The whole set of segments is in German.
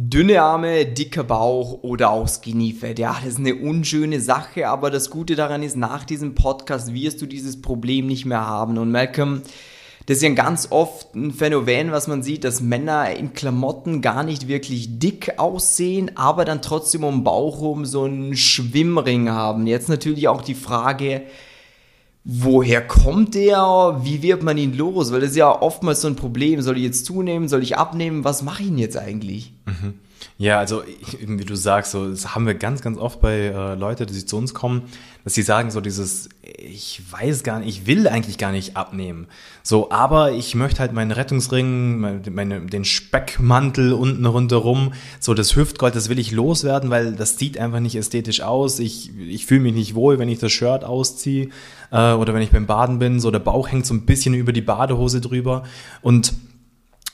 Dünne Arme, dicker Bauch oder auch Skinny Fat. Ja, das ist eine unschöne Sache, aber das Gute daran ist, nach diesem Podcast wirst du dieses Problem nicht mehr haben. Und Malcolm, das ist ja ganz oft ein Phänomen, was man sieht, dass Männer in Klamotten gar nicht wirklich dick aussehen, aber dann trotzdem um den Bauch rum so einen Schwimmring haben. Jetzt natürlich auch die Frage, woher kommt der? Wie wird man ihn los? Weil das ist ja oftmals so ein Problem. Soll ich jetzt zunehmen? Soll ich abnehmen? Was mache ich denn jetzt eigentlich? Ja, also wie du sagst, so, das haben wir ganz, ganz oft bei äh, Leuten, die zu uns kommen, dass sie sagen so dieses, ich weiß gar nicht, ich will eigentlich gar nicht abnehmen. So, aber ich möchte halt meinen Rettungsring, meine, meine, den Speckmantel unten rundherum, so das Hüftgold, das will ich loswerden, weil das sieht einfach nicht ästhetisch aus. Ich, ich fühle mich nicht wohl, wenn ich das Shirt ausziehe äh, oder wenn ich beim Baden bin. So der Bauch hängt so ein bisschen über die Badehose drüber und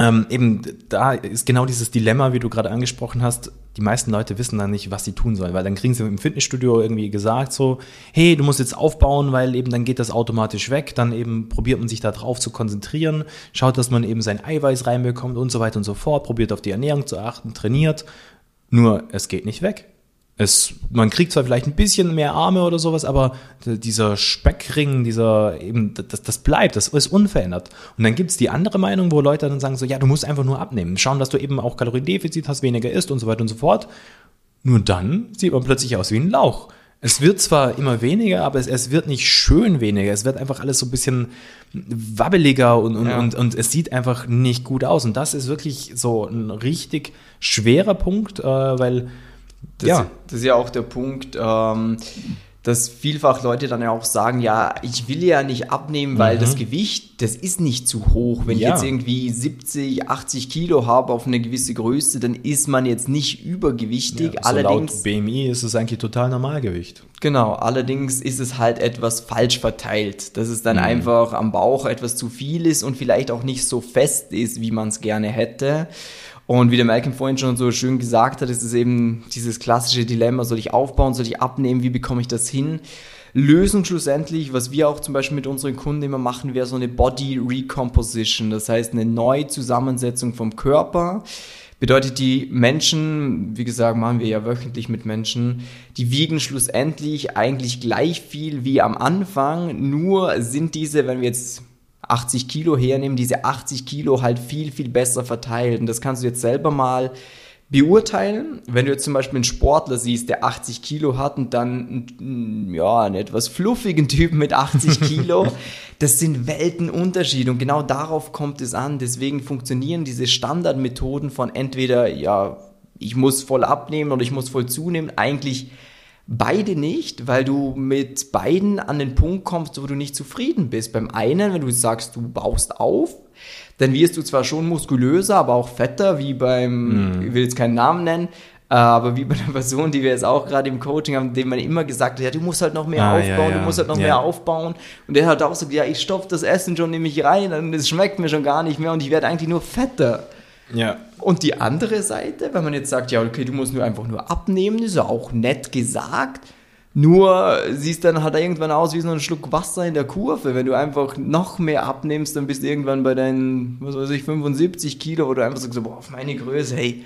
ähm, eben da ist genau dieses Dilemma, wie du gerade angesprochen hast. Die meisten Leute wissen dann nicht, was sie tun sollen, weil dann kriegen sie im Fitnessstudio irgendwie gesagt so, hey, du musst jetzt aufbauen, weil eben dann geht das automatisch weg. Dann eben probiert man sich da drauf zu konzentrieren, schaut, dass man eben sein Eiweiß reinbekommt und so weiter und so fort, probiert auf die Ernährung zu achten, trainiert. Nur es geht nicht weg. Es, man kriegt zwar vielleicht ein bisschen mehr Arme oder sowas, aber dieser Speckring, dieser eben, das, das bleibt, das ist unverändert. Und dann gibt es die andere Meinung, wo Leute dann sagen so, ja, du musst einfach nur abnehmen, schauen, dass du eben auch Kaloriendefizit hast, weniger isst und so weiter und so fort. Nur dann sieht man plötzlich aus wie ein Lauch. Es wird zwar immer weniger, aber es, es wird nicht schön weniger. Es wird einfach alles so ein bisschen wabbeliger und, und, ja. und, und es sieht einfach nicht gut aus. Und das ist wirklich so ein richtig schwerer Punkt, äh, weil das, ja. das ist ja auch der Punkt, ähm, dass vielfach Leute dann ja auch sagen, ja, ich will ja nicht abnehmen, weil mhm. das Gewicht, das ist nicht zu hoch. Wenn ja. ich jetzt irgendwie 70, 80 Kilo habe auf eine gewisse Größe, dann ist man jetzt nicht übergewichtig. Ja, allerdings, laut BMI ist es eigentlich total Normalgewicht. Genau, allerdings ist es halt etwas falsch verteilt, dass es dann mhm. einfach am Bauch etwas zu viel ist und vielleicht auch nicht so fest ist, wie man es gerne hätte. Und wie der Malcolm vorhin schon so schön gesagt hat, ist es eben dieses klassische Dilemma, soll ich aufbauen, soll ich abnehmen, wie bekomme ich das hin? Lösung schlussendlich, was wir auch zum Beispiel mit unseren Kunden immer machen, wäre so eine Body Recomposition, das heißt eine Neuzusammensetzung vom Körper. Bedeutet, die Menschen, wie gesagt, machen wir ja wöchentlich mit Menschen, die wiegen schlussendlich eigentlich gleich viel wie am Anfang, nur sind diese, wenn wir jetzt 80 Kilo hernehmen, diese 80 Kilo halt viel, viel besser verteilt. Und das kannst du jetzt selber mal beurteilen. Wenn du jetzt zum Beispiel einen Sportler siehst, der 80 Kilo hat und dann ja, einen etwas fluffigen Typen mit 80 Kilo, das sind Weltenunterschiede und genau darauf kommt es an. Deswegen funktionieren diese Standardmethoden von entweder, ja, ich muss voll abnehmen oder ich muss voll zunehmen, eigentlich Beide nicht, weil du mit beiden an den Punkt kommst, wo du nicht zufrieden bist. Beim einen, wenn du sagst, du baust auf, dann wirst du zwar schon muskulöser, aber auch fetter, wie beim, mm. ich will jetzt keinen Namen nennen, aber wie bei der Person, die wir jetzt auch gerade im Coaching haben, dem man immer gesagt hat, ja, du musst halt noch mehr ah, aufbauen, ja, ja. du musst halt noch ja. mehr aufbauen. Und der hat auch gesagt, ja, ich stopfe das Essen schon nämlich rein und es schmeckt mir schon gar nicht mehr und ich werde eigentlich nur fetter. Ja. Und die andere Seite, wenn man jetzt sagt, ja, okay, du musst nur einfach nur abnehmen, ist ja auch nett gesagt. Nur siehst dann halt irgendwann aus wie so ein Schluck Wasser in der Kurve. Wenn du einfach noch mehr abnimmst, dann bist du irgendwann bei deinen, was weiß ich, 75 Kilo, du einfach sagst, boah, auf meine Größe, hey,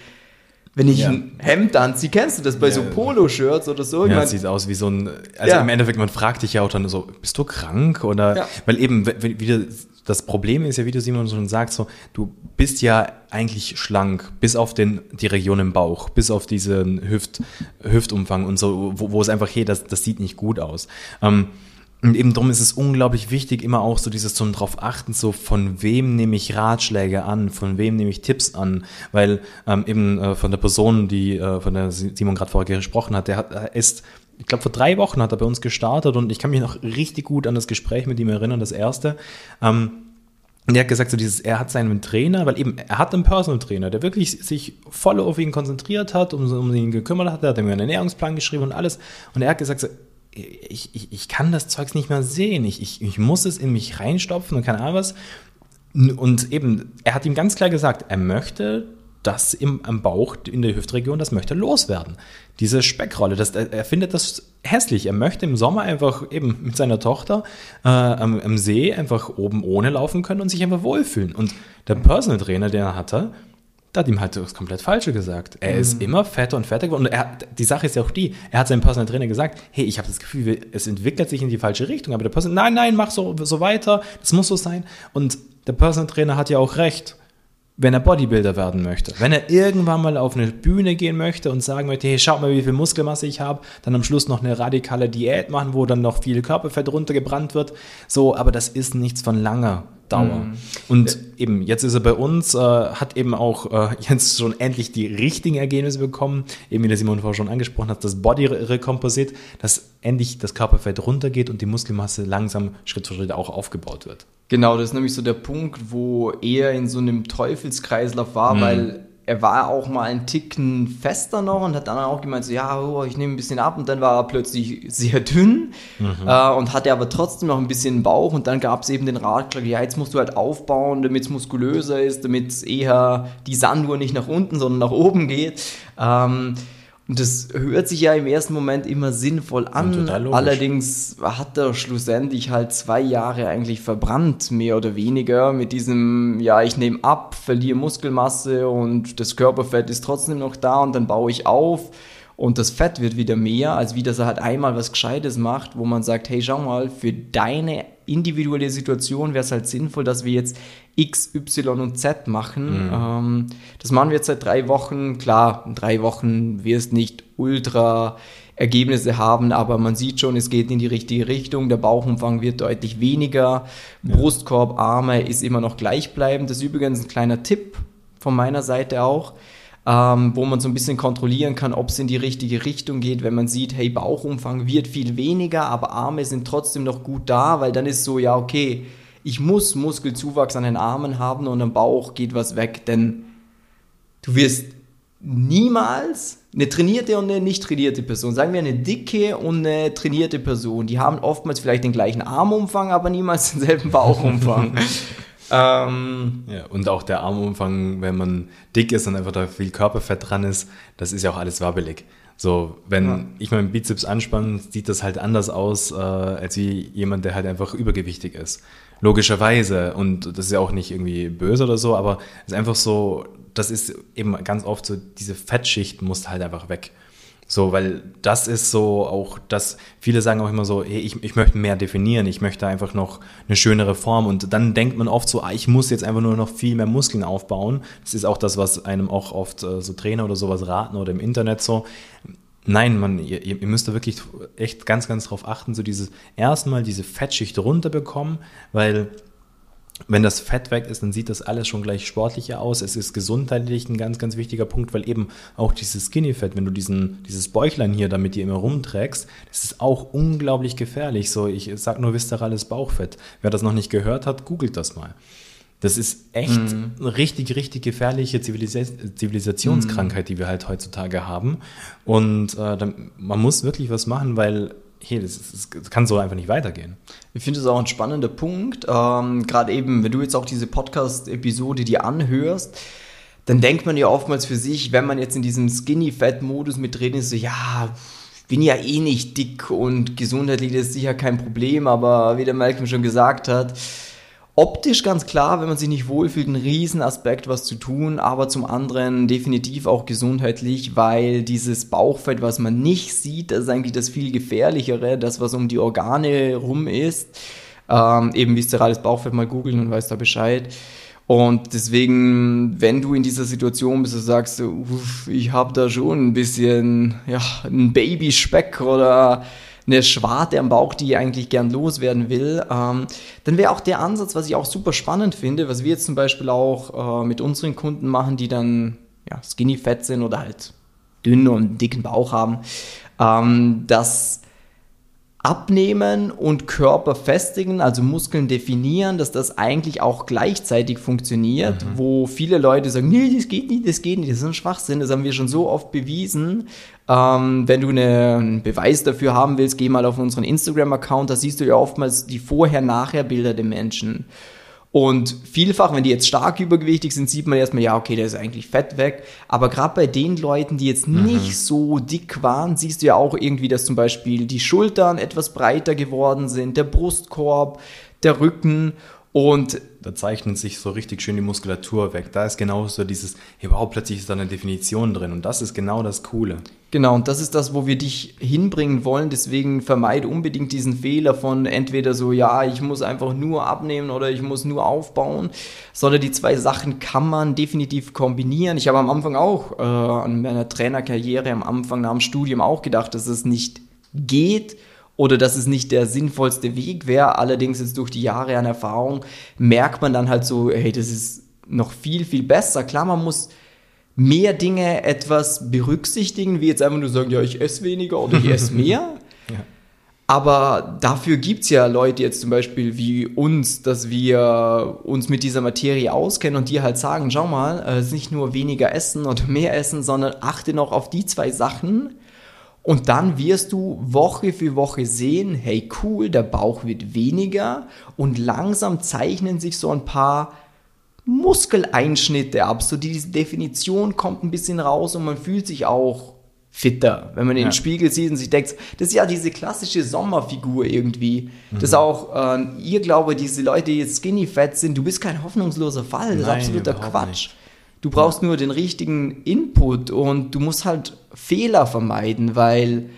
wenn ich ja. ein Hemd anziehe, kennst du das bei ja. so Poloshirts oder so? Ja, es sieht aus wie so ein, also ja. im Endeffekt, man fragt dich ja auch dann so, bist du krank oder, weil eben, wie du das Problem ist ja, wie du Simon schon sagst, so, du bist ja eigentlich schlank, bis auf den, die Region im Bauch, bis auf diesen Hüft, Hüftumfang und so, wo, wo es einfach, hey, das, das sieht nicht gut aus. Ähm, und eben darum ist es unglaublich wichtig, immer auch so dieses zum drauf achten, so von wem nehme ich Ratschläge an, von wem nehme ich Tipps an, weil ähm, eben äh, von der Person, die äh, von der Simon gerade vorher gesprochen hat, der hat, er ist ich glaube, vor drei Wochen hat er bei uns gestartet und ich kann mich noch richtig gut an das Gespräch mit ihm erinnern, das erste. Ähm, und er hat gesagt, so dieses, er hat seinen Trainer, weil eben, er hat einen Personal Trainer, der wirklich sich voll auf ihn konzentriert hat, um, um ihn gekümmert hat, er hat ihm einen Ernährungsplan geschrieben und alles. Und er hat gesagt, so, ich, ich, ich kann das Zeugs nicht mehr sehen, ich, ich, ich muss es in mich reinstopfen und keine Ahnung was. Und eben, er hat ihm ganz klar gesagt, er möchte das im, am Bauch, in der Hüftregion, das möchte loswerden. Diese Speckrolle, das, er findet das hässlich. Er möchte im Sommer einfach eben mit seiner Tochter äh, am, am, See einfach oben ohne laufen können und sich einfach wohlfühlen. Und der Personal Trainer, den er hatte, da hat ihm halt das komplett Falsche gesagt. Er mhm. ist immer fetter und fetter geworden. Und er, die Sache ist ja auch die, er hat seinem Personal Trainer gesagt, hey, ich habe das Gefühl, es entwickelt sich in die falsche Richtung. Aber der Personal, nein, nein, mach so, so weiter, das muss so sein. Und der Personal Trainer hat ja auch recht wenn er Bodybuilder werden möchte, wenn er irgendwann mal auf eine Bühne gehen möchte und sagen möchte, hey, schaut mal, wie viel Muskelmasse ich habe, dann am Schluss noch eine radikale Diät machen, wo dann noch viel Körperfett runtergebrannt wird, so, aber das ist nichts von langer Dauer. Mhm. Und eben, jetzt ist er bei uns, äh, hat eben auch äh, jetzt schon endlich die richtigen Ergebnisse bekommen, eben wie der Simon vorher schon angesprochen hat, das Body Recomposite, dass endlich das Körperfett runtergeht und die Muskelmasse langsam Schritt für Schritt auch aufgebaut wird. Genau, das ist nämlich so der Punkt, wo er in so einem Teufelskreislauf war, mhm. weil er war auch mal ein Ticken fester noch und hat dann auch gemeint, so, ja, oh, ich nehme ein bisschen ab und dann war er plötzlich sehr dünn mhm. äh, und hatte aber trotzdem noch ein bisschen Bauch und dann gab es eben den Ratschlag, ja, jetzt musst du halt aufbauen, damit es muskulöser ist, damit eher die Sanduhr nicht nach unten, sondern nach oben geht. Ähm, das hört sich ja im ersten Moment immer sinnvoll an. Allerdings hat er schlussendlich halt zwei Jahre eigentlich verbrannt, mehr oder weniger, mit diesem, ja, ich nehme ab, verliere Muskelmasse und das Körperfett ist trotzdem noch da und dann baue ich auf und das Fett wird wieder mehr, als wie dass er halt einmal was Gescheites macht, wo man sagt, hey, schau mal, für deine individuelle Situation wäre es halt sinnvoll, dass wir jetzt X, Y und Z machen. Mhm. Ähm, das machen wir jetzt seit drei Wochen. Klar, in drei Wochen wirst nicht ultra Ergebnisse haben, aber man sieht schon, es geht in die richtige Richtung. Der Bauchumfang wird deutlich weniger. Ja. Brustkorb, Arme ist immer noch gleichbleibend. Das ist übrigens ein kleiner Tipp von meiner Seite auch. Ähm, wo man so ein bisschen kontrollieren kann, ob es in die richtige Richtung geht, wenn man sieht, hey, Bauchumfang wird viel weniger, aber Arme sind trotzdem noch gut da, weil dann ist so, ja, okay, ich muss Muskelzuwachs an den Armen haben und am Bauch geht was weg, denn du wirst niemals eine trainierte und eine nicht trainierte Person, sagen wir eine dicke und eine trainierte Person, die haben oftmals vielleicht den gleichen Armumfang, aber niemals denselben Bauchumfang. Ähm, ja, und auch der Armumfang, wenn man dick ist und einfach da viel Körperfett dran ist, das ist ja auch alles wabbelig. So, wenn ja. ich meinen Bizeps anspanne, sieht das halt anders aus, äh, als wie jemand, der halt einfach übergewichtig ist. Logischerweise. Und das ist ja auch nicht irgendwie böse oder so, aber es ist einfach so, das ist eben ganz oft so, diese Fettschicht muss halt einfach weg. So, weil das ist so auch, dass viele sagen auch immer so, hey, ich, ich möchte mehr definieren, ich möchte einfach noch eine schönere Form und dann denkt man oft so, ah, ich muss jetzt einfach nur noch viel mehr Muskeln aufbauen. Das ist auch das, was einem auch oft äh, so Trainer oder sowas raten oder im Internet so. Nein, man, ihr, ihr müsst da wirklich echt ganz, ganz drauf achten, so dieses erstmal diese Fettschicht runterbekommen, weil wenn das Fett weg ist, dann sieht das alles schon gleich sportlicher aus. Es ist gesundheitlich ein ganz, ganz wichtiger Punkt, weil eben auch dieses Skinny-Fett, wenn du diesen, dieses Bäuchlein hier damit dir immer rumträgst, das ist auch unglaublich gefährlich. So, ich sag nur viszerales Bauchfett. Wer das noch nicht gehört hat, googelt das mal. Das ist echt mhm. eine richtig, richtig gefährliche Zivilis Zivilisationskrankheit, die wir halt heutzutage haben. Und äh, man muss wirklich was machen, weil hey, das, das, das, kann so einfach nicht weitergehen. Ich finde es auch ein spannender Punkt. Ähm, Gerade eben, wenn du jetzt auch diese Podcast-Episode dir anhörst, dann denkt man ja oftmals für sich, wenn man jetzt in diesem Skinny-Fat-Modus mit drin ist, so, ja, bin ja eh nicht dick und gesundheitlich ist sicher kein Problem, aber wie der Malcolm schon gesagt hat, optisch ganz klar, wenn man sich nicht wohlfühlt, ein Riesenaspekt, was zu tun, aber zum anderen definitiv auch gesundheitlich, weil dieses Bauchfett, was man nicht sieht, das ist eigentlich das viel gefährlichere, das, was um die Organe rum ist. Ähm, eben viszerales Bauchfett mal googeln und weiß da Bescheid. Und deswegen, wenn du in dieser Situation bist, du sagst, uff, ich habe da schon ein bisschen, ja, ein Babyspeck oder eine Schwarte am Bauch, die ich eigentlich gern loswerden will, ähm, dann wäre auch der Ansatz, was ich auch super spannend finde, was wir jetzt zum Beispiel auch äh, mit unseren Kunden machen, die dann ja, skinny fett sind oder halt dünn und dicken Bauch haben, ähm, dass Abnehmen und Körper festigen, also Muskeln definieren, dass das eigentlich auch gleichzeitig funktioniert, mhm. wo viele Leute sagen, nee, das geht nicht, das geht nicht, das ist ein Schwachsinn, das haben wir schon so oft bewiesen. Ähm, wenn du eine, einen Beweis dafür haben willst, geh mal auf unseren Instagram-Account, da siehst du ja oftmals die Vorher-Nachher-Bilder der Menschen. Und vielfach, wenn die jetzt stark übergewichtig sind, sieht man erstmal, ja, okay, der ist eigentlich fett weg. Aber gerade bei den Leuten, die jetzt mhm. nicht so dick waren, siehst du ja auch irgendwie, dass zum Beispiel die Schultern etwas breiter geworden sind, der Brustkorb, der Rücken. Und da zeichnet sich so richtig schön die Muskulatur weg. Da ist genau so dieses, hey, wow, plötzlich ist da eine Definition drin. Und das ist genau das Coole. Genau, und das ist das, wo wir dich hinbringen wollen. Deswegen vermeide unbedingt diesen Fehler von entweder so, ja, ich muss einfach nur abnehmen oder ich muss nur aufbauen, sondern die zwei Sachen kann man definitiv kombinieren. Ich habe am Anfang auch äh, an meiner Trainerkarriere, am Anfang nach dem Studium auch gedacht, dass es nicht geht oder dass es nicht der sinnvollste Weg wäre. Allerdings jetzt durch die Jahre an Erfahrung merkt man dann halt so, hey, das ist noch viel, viel besser. Klar, man muss mehr Dinge etwas berücksichtigen, wie jetzt einfach nur sagen, ja, ich esse weniger oder ich esse mehr. ja. Aber dafür gibt es ja Leute jetzt zum Beispiel wie uns, dass wir uns mit dieser Materie auskennen und dir halt sagen, schau mal, es ist nicht nur weniger essen oder mehr essen, sondern achte noch auf die zwei Sachen und dann wirst du Woche für Woche sehen, hey cool, der Bauch wird weniger und langsam zeichnen sich so ein paar Muskeleinschnitte ab. So diese Definition kommt ein bisschen raus und man fühlt sich auch fitter, wenn man in ja. den Spiegel sieht und sich denkt, das ist ja diese klassische Sommerfigur irgendwie. Mhm. Das ist auch äh, ihr Glaube, diese Leute, die jetzt skinny fat sind, du bist kein hoffnungsloser Fall. Das Nein, ist absoluter Quatsch. Nicht. Du brauchst nur den richtigen Input und du musst halt Fehler vermeiden, weil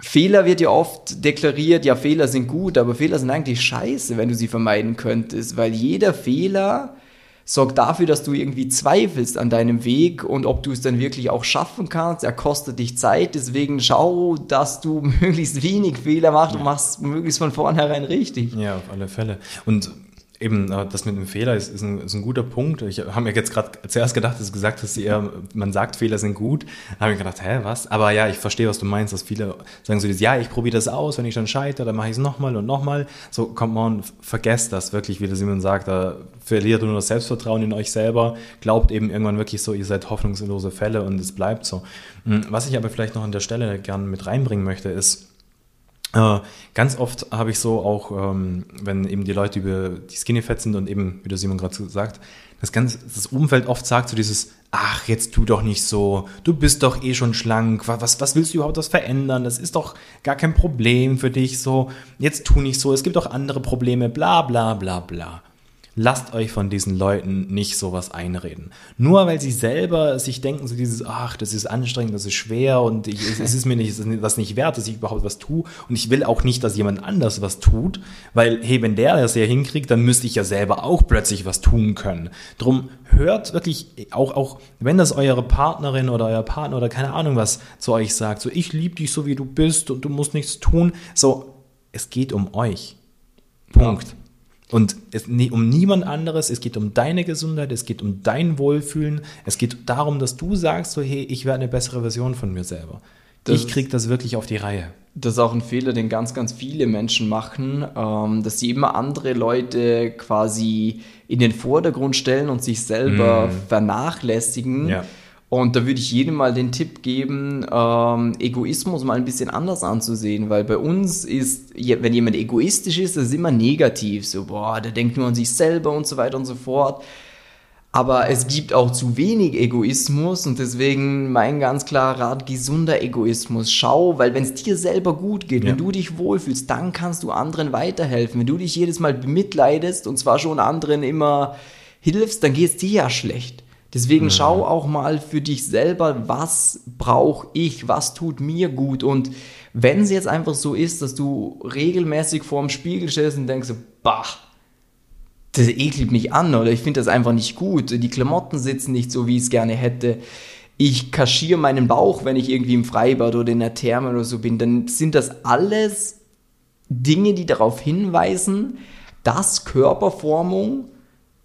Fehler wird ja oft deklariert, ja, Fehler sind gut, aber Fehler sind eigentlich scheiße, wenn du sie vermeiden könntest, weil jeder Fehler sorgt dafür, dass du irgendwie zweifelst an deinem Weg und ob du es dann wirklich auch schaffen kannst. Er kostet dich Zeit, deswegen schau, dass du möglichst wenig Fehler machst ja. und machst möglichst von vornherein richtig. Ja, auf alle Fälle. Und Eben, das mit dem Fehler ist, ist, ein, ist ein guter Punkt. Ich habe mir jetzt gerade zuerst gedacht, dass du gesagt hast, eher, man sagt, Fehler sind gut. Da habe ich gedacht, hä, was? Aber ja, ich verstehe, was du meinst, dass viele sagen so, ja, ich probiere das aus, wenn ich dann scheitere, dann mache ich es nochmal und nochmal. So, kommt man, vergesst das wirklich, wie der Simon sagt, da verliert nur das Selbstvertrauen in euch selber, glaubt eben irgendwann wirklich so, ihr seid hoffnungslose Fälle und es bleibt so. Hm, was ich aber vielleicht noch an der Stelle gerne mit reinbringen möchte, ist, ganz oft habe ich so auch, ähm, wenn eben die Leute über die Skinny Fat sind und eben, wie der Simon gerade sagt, das, ganze, das Umfeld oft sagt so dieses, ach, jetzt tu doch nicht so, du bist doch eh schon schlank, was, was willst du überhaupt was verändern? Das ist doch gar kein Problem für dich, so, jetzt tu nicht so, es gibt auch andere Probleme, bla bla bla bla. Lasst euch von diesen Leuten nicht sowas einreden. Nur weil sie selber sich denken, so dieses, ach, das ist anstrengend, das ist schwer und ich, es ist mir nicht, das nicht wert, dass ich überhaupt was tue. Und ich will auch nicht, dass jemand anders was tut, weil, hey, wenn der das ja hinkriegt, dann müsste ich ja selber auch plötzlich was tun können. Drum hört wirklich, auch, auch wenn das eure Partnerin oder euer Partner oder keine Ahnung was zu euch sagt, so, ich liebe dich so, wie du bist und du musst nichts tun. So, es geht um euch. Punkt. Ja. Und es um niemand anderes, es geht um deine Gesundheit, es geht um dein Wohlfühlen, es geht darum, dass du sagst, so hey, ich werde eine bessere Version von mir selber. Das ich kriege das wirklich auf die Reihe. Das ist auch ein Fehler, den ganz, ganz viele Menschen machen, ähm, dass sie immer andere Leute quasi in den Vordergrund stellen und sich selber mm. vernachlässigen. Ja. Und da würde ich jedem mal den Tipp geben, ähm, Egoismus mal ein bisschen anders anzusehen, weil bei uns ist, wenn jemand egoistisch ist, das ist immer negativ, so, boah, der denkt nur an sich selber und so weiter und so fort. Aber es gibt auch zu wenig Egoismus und deswegen mein ganz klarer Rat, gesunder Egoismus. Schau, weil wenn es dir selber gut geht, ja. wenn du dich wohlfühlst, dann kannst du anderen weiterhelfen. Wenn du dich jedes Mal bemitleidest und zwar schon anderen immer hilfst, dann geht es dir ja schlecht. Deswegen mhm. schau auch mal für dich selber, was brauche ich, was tut mir gut. Und wenn es jetzt einfach so ist, dass du regelmäßig vorm Spiegel stehst und denkst, bah, das ekelt mich an oder ich finde das einfach nicht gut, die Klamotten sitzen nicht so, wie ich es gerne hätte, ich kaschiere meinen Bauch, wenn ich irgendwie im Freibad oder in der Therme oder so bin, dann sind das alles Dinge, die darauf hinweisen, dass Körperformung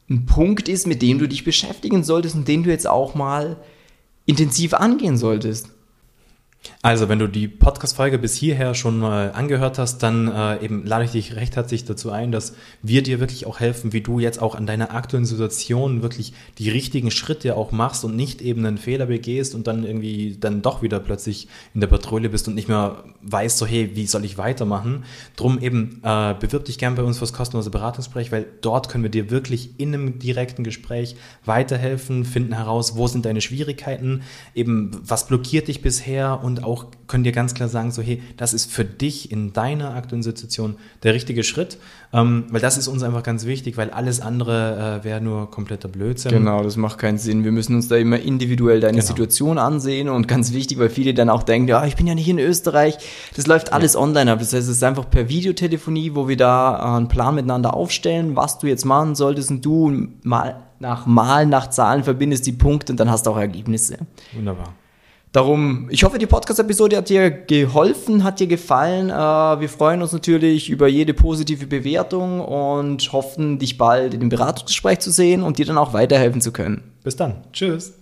ein Punkt ist, mit dem du dich beschäftigen solltest und den du jetzt auch mal intensiv angehen solltest. Also, wenn du die Podcast-Folge bis hierher schon mal angehört hast, dann äh, eben lade ich dich recht herzlich dazu ein, dass wir dir wirklich auch helfen, wie du jetzt auch an deiner aktuellen Situation wirklich die richtigen Schritte auch machst und nicht eben einen Fehler begehst und dann irgendwie dann doch wieder plötzlich in der Patrouille bist und nicht mehr weißt, so hey, wie soll ich weitermachen? Drum eben äh, bewirb dich gern bei uns fürs kostenlose Beratungsgespräch, weil dort können wir dir wirklich in einem direkten Gespräch weiterhelfen, finden heraus, wo sind deine Schwierigkeiten, eben was blockiert dich bisher und und auch können dir ganz klar sagen, so hey, das ist für dich in deiner aktuellen Situation der richtige Schritt, ähm, weil das ist uns einfach ganz wichtig, weil alles andere äh, wäre nur kompletter Blödsinn. Genau, das macht keinen Sinn. Wir müssen uns da immer individuell deine Genau. Situation ansehen und ganz wichtig, weil viele dann auch denken, ja, ich bin ja nicht in Österreich, das läuft alles online ab. Das heißt, es ist einfach per Videotelefonie, wo wir da äh, einen Plan miteinander aufstellen, was du jetzt machen solltest und du mal nach Mal, nach Zahlen verbindest die Punkte und dann hast du auch Ergebnisse. Wunderbar. Darum, ich hoffe, die Podcast-Episode hat dir geholfen, hat dir gefallen. Äh, wir freuen uns natürlich über jede positive Bewertung und hoffen, dich bald in dem Beratungsgespräch zu sehen und dir dann auch weiterhelfen zu können. Bis dann. Tschüss.